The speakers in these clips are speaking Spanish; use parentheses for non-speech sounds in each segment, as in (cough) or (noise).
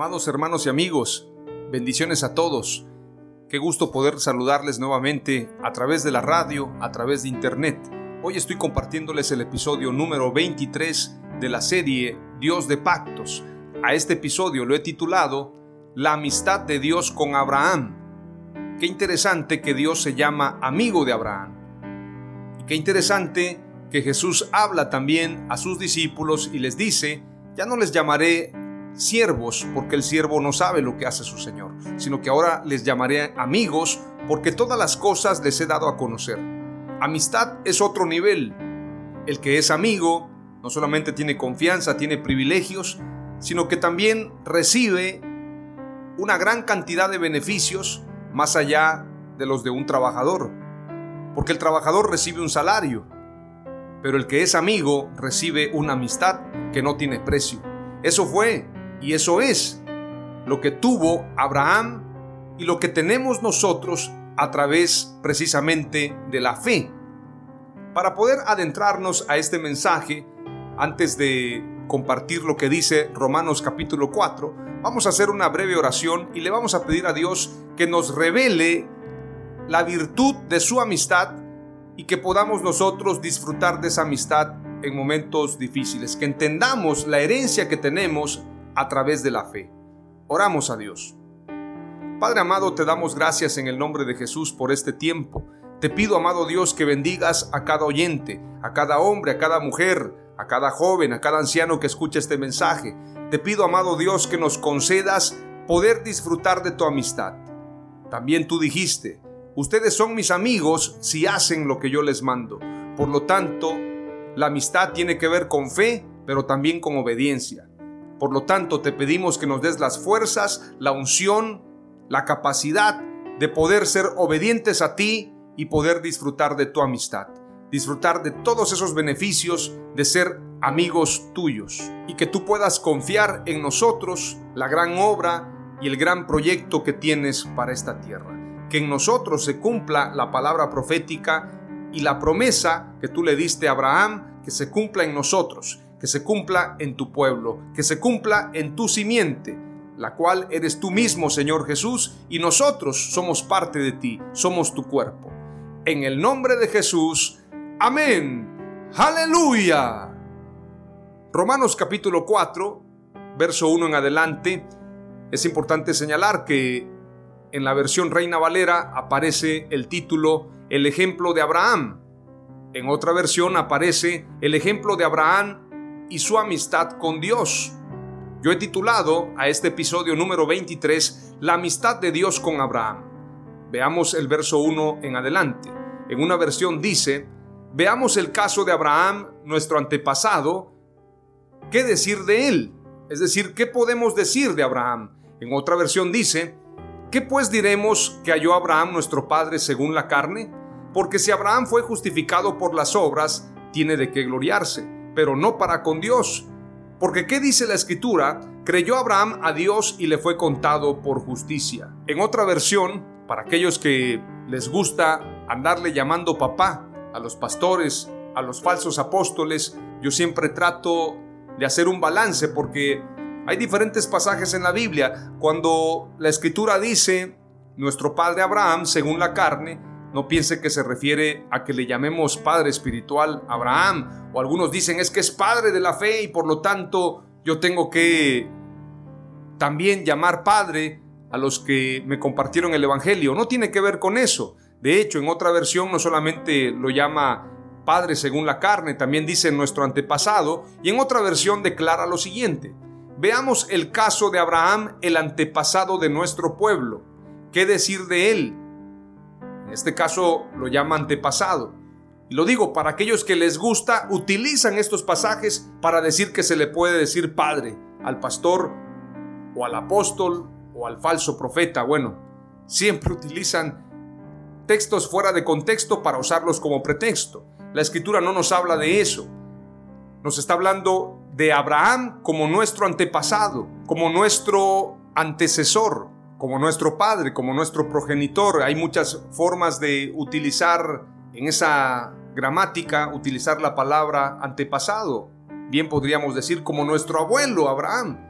Amados hermanos y amigos, bendiciones a todos. Qué gusto poder saludarles nuevamente a través de la radio, a través de internet. Hoy estoy compartiéndoles el episodio número 23 de la serie Dios de Pactos. A este episodio lo he titulado La amistad de Dios con Abraham. Qué interesante que Dios se llama amigo de Abraham. Y qué interesante que Jesús habla también a sus discípulos y les dice, ya no les llamaré siervos, porque el siervo no sabe lo que hace su Señor, sino que ahora les llamaré amigos, porque todas las cosas les he dado a conocer. Amistad es otro nivel. El que es amigo no solamente tiene confianza, tiene privilegios, sino que también recibe una gran cantidad de beneficios más allá de los de un trabajador. Porque el trabajador recibe un salario, pero el que es amigo recibe una amistad que no tiene precio. Eso fue y eso es lo que tuvo Abraham y lo que tenemos nosotros a través precisamente de la fe. Para poder adentrarnos a este mensaje, antes de compartir lo que dice Romanos capítulo 4, vamos a hacer una breve oración y le vamos a pedir a Dios que nos revele la virtud de su amistad y que podamos nosotros disfrutar de esa amistad en momentos difíciles, que entendamos la herencia que tenemos a través de la fe. Oramos a Dios. Padre amado, te damos gracias en el nombre de Jesús por este tiempo. Te pido, amado Dios, que bendigas a cada oyente, a cada hombre, a cada mujer, a cada joven, a cada anciano que escuche este mensaje. Te pido, amado Dios, que nos concedas poder disfrutar de tu amistad. También tú dijiste, ustedes son mis amigos si hacen lo que yo les mando. Por lo tanto, la amistad tiene que ver con fe, pero también con obediencia. Por lo tanto, te pedimos que nos des las fuerzas, la unción, la capacidad de poder ser obedientes a ti y poder disfrutar de tu amistad, disfrutar de todos esos beneficios de ser amigos tuyos y que tú puedas confiar en nosotros la gran obra y el gran proyecto que tienes para esta tierra. Que en nosotros se cumpla la palabra profética y la promesa que tú le diste a Abraham, que se cumpla en nosotros que se cumpla en tu pueblo, que se cumpla en tu simiente, la cual eres tú mismo, Señor Jesús, y nosotros somos parte de ti, somos tu cuerpo. En el nombre de Jesús, amén. Aleluya. Romanos capítulo 4, verso 1 en adelante, es importante señalar que en la versión Reina Valera aparece el título El ejemplo de Abraham. En otra versión aparece el ejemplo de Abraham y su amistad con Dios. Yo he titulado a este episodio número 23 La amistad de Dios con Abraham. Veamos el verso 1 en adelante. En una versión dice, veamos el caso de Abraham, nuestro antepasado, ¿qué decir de él? Es decir, ¿qué podemos decir de Abraham? En otra versión dice, ¿qué pues diremos que halló Abraham nuestro padre según la carne? Porque si Abraham fue justificado por las obras, tiene de qué gloriarse pero no para con Dios. Porque ¿qué dice la escritura? Creyó Abraham a Dios y le fue contado por justicia. En otra versión, para aquellos que les gusta andarle llamando papá a los pastores, a los falsos apóstoles, yo siempre trato de hacer un balance porque Hay diferentes pasajes en la Biblia. Cuando la escritura dice, nuestro padre Abraham, según la carne, no piense que se refiere a que le llamemos padre espiritual Abraham. O algunos dicen es que es padre de la fe y por lo tanto yo tengo que también llamar padre a los que me compartieron el Evangelio. No tiene que ver con eso. De hecho, en otra versión no solamente lo llama Padre según la carne, también dice nuestro antepasado, y en otra versión declara lo siguiente. Veamos el caso de Abraham, el antepasado de nuestro pueblo. ¿Qué decir de él? En este caso lo llama antepasado. Y lo digo, para aquellos que les gusta, utilizan estos pasajes para decir que se le puede decir padre al pastor o al apóstol o al falso profeta. Bueno, siempre utilizan textos fuera de contexto para usarlos como pretexto. La escritura no nos habla de eso. Nos está hablando de Abraham como nuestro antepasado, como nuestro antecesor, como nuestro padre, como nuestro progenitor. Hay muchas formas de utilizar en esa gramática, utilizar la palabra antepasado. Bien podríamos decir como nuestro abuelo Abraham.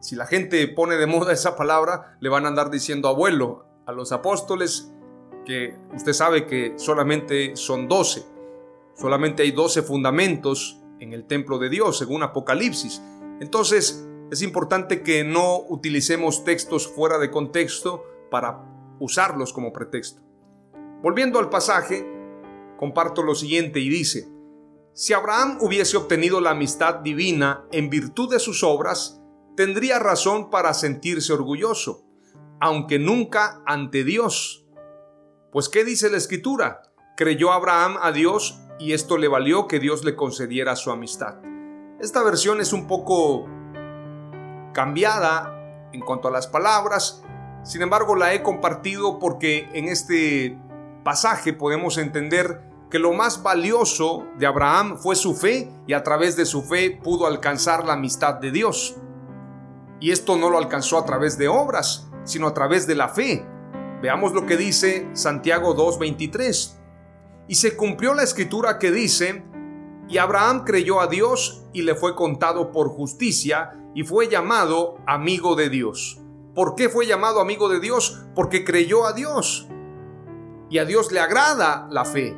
Si la gente pone de moda esa palabra, le van a andar diciendo abuelo a los apóstoles que usted sabe que solamente son 12. Solamente hay 12 fundamentos en el templo de Dios, según Apocalipsis. Entonces, es importante que no utilicemos textos fuera de contexto para usarlos como pretexto. Volviendo al pasaje, comparto lo siguiente y dice, si Abraham hubiese obtenido la amistad divina en virtud de sus obras, tendría razón para sentirse orgulloso, aunque nunca ante Dios pues ¿qué dice la escritura? Creyó Abraham a Dios y esto le valió que Dios le concediera su amistad. Esta versión es un poco cambiada en cuanto a las palabras, sin embargo la he compartido porque en este pasaje podemos entender que lo más valioso de Abraham fue su fe y a través de su fe pudo alcanzar la amistad de Dios. Y esto no lo alcanzó a través de obras, sino a través de la fe. Veamos lo que dice Santiago 2.23. Y se cumplió la escritura que dice, y Abraham creyó a Dios y le fue contado por justicia y fue llamado amigo de Dios. ¿Por qué fue llamado amigo de Dios? Porque creyó a Dios. Y a Dios le agrada la fe.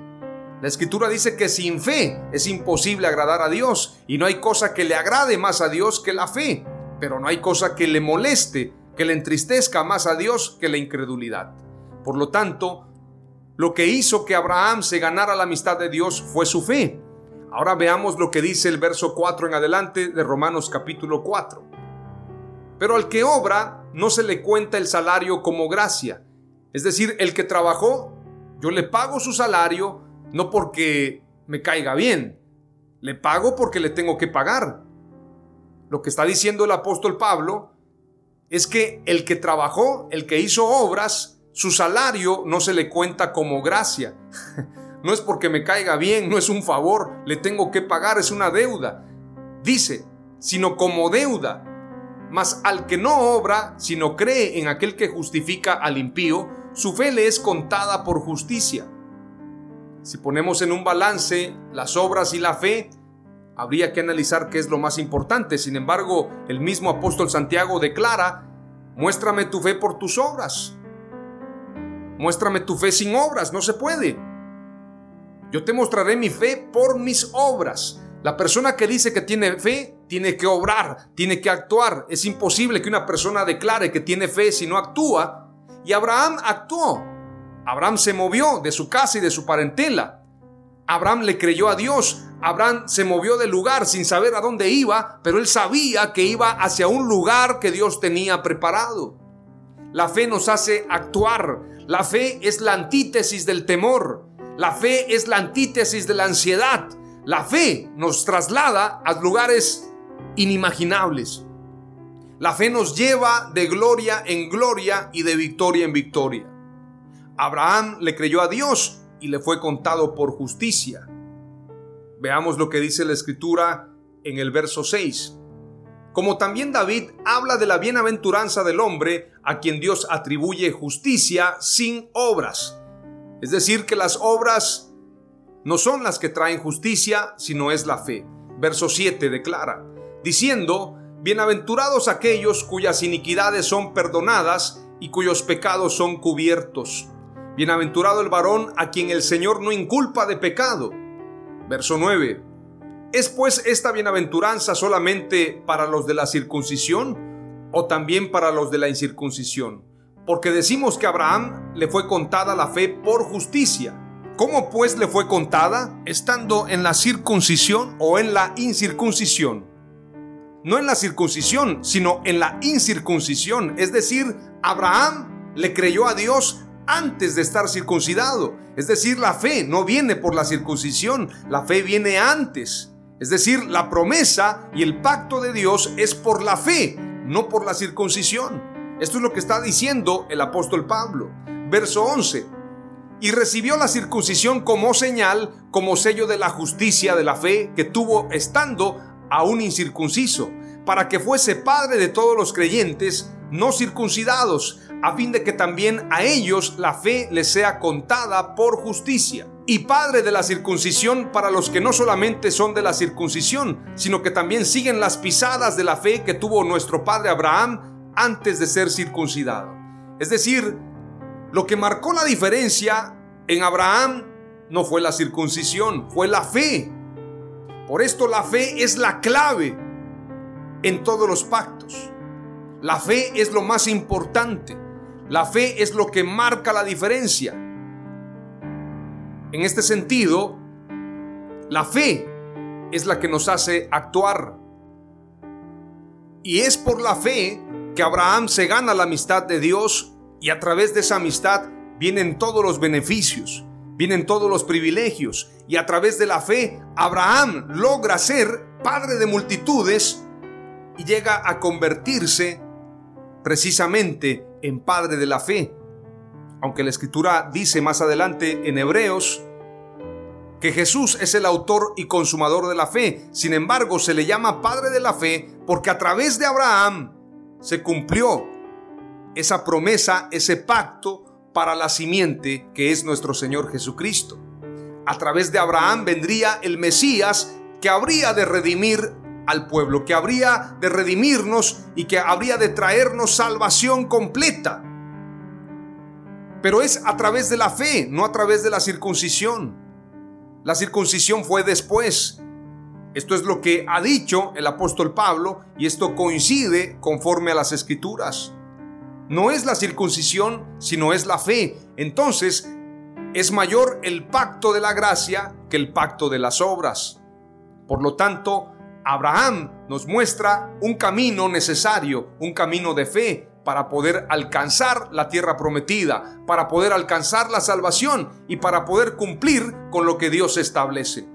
La escritura dice que sin fe es imposible agradar a Dios y no hay cosa que le agrade más a Dios que la fe, pero no hay cosa que le moleste que le entristezca más a Dios que la incredulidad. Por lo tanto, lo que hizo que Abraham se ganara la amistad de Dios fue su fe. Ahora veamos lo que dice el verso 4 en adelante de Romanos capítulo 4. Pero al que obra no se le cuenta el salario como gracia. Es decir, el que trabajó, yo le pago su salario no porque me caiga bien, le pago porque le tengo que pagar. Lo que está diciendo el apóstol Pablo es que el que trabajó, el que hizo obras, su salario no se le cuenta como gracia. (laughs) No es porque me caiga bien, no es un favor, le tengo que pagar, es una deuda. Dice, sino como deuda. Mas al que no obra, sino cree en aquel que justifica al impío, su fe le es contada por justicia. Si ponemos en un balance las obras y la fe, habría que analizar qué es lo más importante. Sin embargo, el mismo apóstol Santiago declara, muéstrame tu fe por tus obras. Muéstrame tu fe sin obras, no se puede. Yo te mostraré mi fe por mis obras. La persona que dice que tiene fe tiene que obrar, tiene que actuar. Es imposible que una persona declare que tiene fe si no actúa. Y Abraham actuó. Abraham se movió de su casa y de su parentela. Abraham le creyó a Dios. Abraham se movió del lugar sin saber a dónde iba, pero él sabía que iba hacia un lugar que Dios tenía preparado. La fe nos hace actuar. La fe es la antítesis del temor. La fe es la antítesis de la ansiedad. La fe nos traslada a lugares inimaginables. La fe nos lleva de gloria en gloria y de victoria en victoria. Abraham le creyó a Dios y le fue contado por justicia. Veamos lo que dice la escritura en el verso 6. Como también David habla de la bienaventuranza del hombre a quien Dios atribuye justicia sin obras. Es decir, que las obras no son las que traen justicia, sino es la fe. Verso 7 declara, diciendo, Bienaventurados aquellos cuyas iniquidades son perdonadas y cuyos pecados son cubiertos. Bienaventurado el varón a quien el Señor no inculpa de pecado. Verso 9. ¿Es pues esta bienaventuranza solamente para los de la circuncisión o también para los de la incircuncisión? Porque decimos que a Abraham le fue contada la fe por justicia. ¿Cómo pues le fue contada? ¿Estando en la circuncisión o en la incircuncisión? No en la circuncisión, sino en la incircuncisión. Es decir, Abraham le creyó a Dios antes de estar circuncidado. Es decir, la fe no viene por la circuncisión, la fe viene antes. Es decir, la promesa y el pacto de Dios es por la fe, no por la circuncisión. Esto es lo que está diciendo el apóstol Pablo. Verso 11. Y recibió la circuncisión como señal, como sello de la justicia de la fe que tuvo estando aún incircunciso, para que fuese padre de todos los creyentes no circuncidados, a fin de que también a ellos la fe les sea contada por justicia. Y padre de la circuncisión para los que no solamente son de la circuncisión, sino que también siguen las pisadas de la fe que tuvo nuestro padre Abraham antes de ser circuncidado. Es decir, lo que marcó la diferencia en Abraham no fue la circuncisión, fue la fe. Por esto la fe es la clave en todos los pactos. La fe es lo más importante. La fe es lo que marca la diferencia. En este sentido, la fe es la que nos hace actuar. Y es por la fe que Abraham se gana la amistad de Dios y a través de esa amistad vienen todos los beneficios, vienen todos los privilegios y a través de la fe Abraham logra ser padre de multitudes y llega a convertirse precisamente en padre de la fe. Aunque la escritura dice más adelante en Hebreos que Jesús es el autor y consumador de la fe, sin embargo se le llama padre de la fe porque a través de Abraham se cumplió esa promesa, ese pacto para la simiente que es nuestro Señor Jesucristo. A través de Abraham vendría el Mesías que habría de redimir al pueblo, que habría de redimirnos y que habría de traernos salvación completa. Pero es a través de la fe, no a través de la circuncisión. La circuncisión fue después. Esto es lo que ha dicho el apóstol Pablo y esto coincide conforme a las escrituras. No es la circuncisión, sino es la fe. Entonces, es mayor el pacto de la gracia que el pacto de las obras. Por lo tanto, Abraham nos muestra un camino necesario, un camino de fe para poder alcanzar la tierra prometida, para poder alcanzar la salvación y para poder cumplir con lo que Dios establece.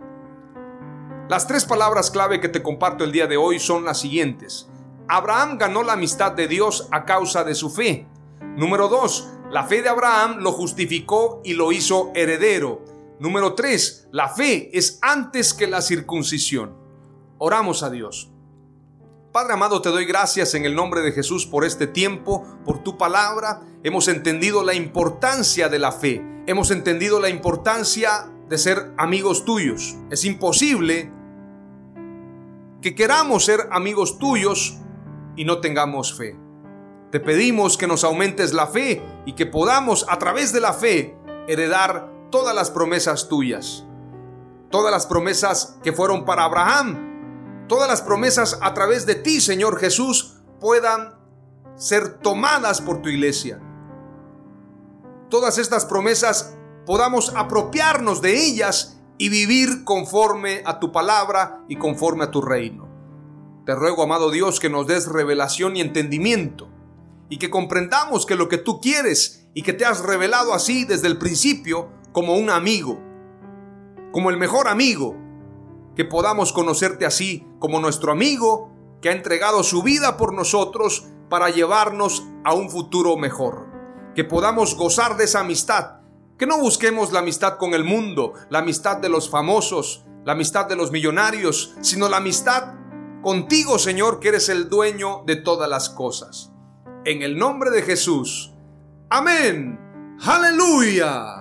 Las tres palabras clave que te comparto el día de hoy son las siguientes. Abraham ganó la amistad de Dios a causa de su fe. Número dos, la fe de Abraham lo justificó y lo hizo heredero. Número tres, la fe es antes que la circuncisión. Oramos a Dios. Padre amado, te doy gracias en el nombre de Jesús por este tiempo, por tu palabra. Hemos entendido la importancia de la fe. Hemos entendido la importancia de ser amigos tuyos. Es imposible que queramos ser amigos tuyos y no tengamos fe. Te pedimos que nos aumentes la fe y que podamos a través de la fe heredar todas las promesas tuyas. Todas las promesas que fueron para Abraham todas las promesas a través de ti, Señor Jesús, puedan ser tomadas por tu iglesia. Todas estas promesas podamos apropiarnos de ellas y vivir conforme a tu palabra y conforme a tu reino. Te ruego, amado Dios, que nos des revelación y entendimiento y que comprendamos que lo que tú quieres y que te has revelado así desde el principio como un amigo, como el mejor amigo, que podamos conocerte así como nuestro amigo que ha entregado su vida por nosotros para llevarnos a un futuro mejor. Que podamos gozar de esa amistad. Que no busquemos la amistad con el mundo, la amistad de los famosos, la amistad de los millonarios, sino la amistad contigo, Señor, que eres el dueño de todas las cosas. En el nombre de Jesús. Amén. Aleluya.